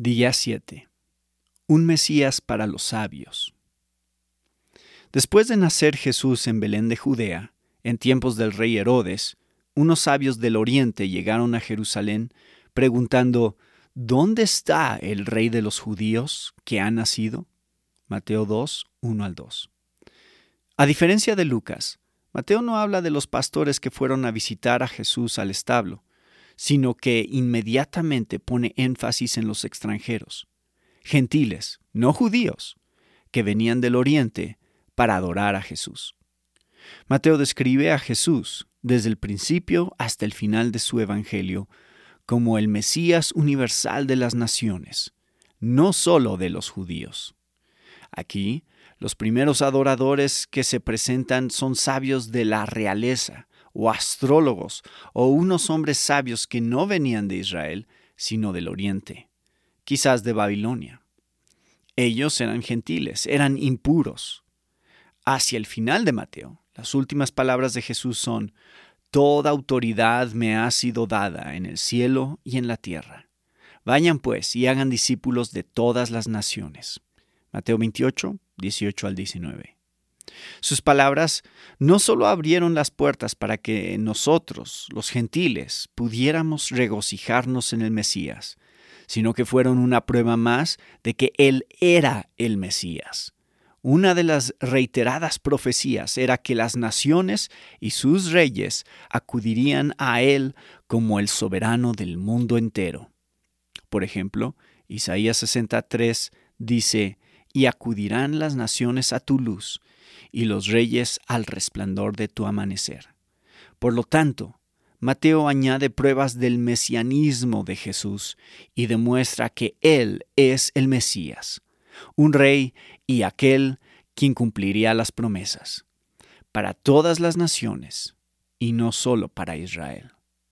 Día 7. Un Mesías para los sabios. Después de nacer Jesús en Belén de Judea, en tiempos del rey Herodes, unos sabios del oriente llegaron a Jerusalén preguntando, ¿Dónde está el rey de los judíos que ha nacido? Mateo 2, 1 al 2. A diferencia de Lucas, Mateo no habla de los pastores que fueron a visitar a Jesús al establo, sino que inmediatamente pone énfasis en los extranjeros, gentiles, no judíos, que venían del oriente para adorar a Jesús. Mateo describe a Jesús desde el principio hasta el final de su Evangelio como el Mesías universal de las naciones, no solo de los judíos. Aquí, los primeros adoradores que se presentan son sabios de la realeza, o astrólogos o unos hombres sabios que no venían de Israel, sino del oriente, quizás de Babilonia. Ellos eran gentiles, eran impuros. Hacia el final de Mateo, las últimas palabras de Jesús son, Toda autoridad me ha sido dada en el cielo y en la tierra. Vayan pues y hagan discípulos de todas las naciones. Mateo 28, 18 al 19. Sus palabras no solo abrieron las puertas para que nosotros, los gentiles, pudiéramos regocijarnos en el Mesías, sino que fueron una prueba más de que Él era el Mesías. Una de las reiteradas profecías era que las naciones y sus reyes acudirían a Él como el soberano del mundo entero. Por ejemplo, Isaías 63 dice, y acudirán las naciones a tu luz, y los reyes al resplandor de tu amanecer. Por lo tanto, Mateo añade pruebas del mesianismo de Jesús y demuestra que Él es el Mesías, un rey y aquel quien cumpliría las promesas, para todas las naciones y no solo para Israel.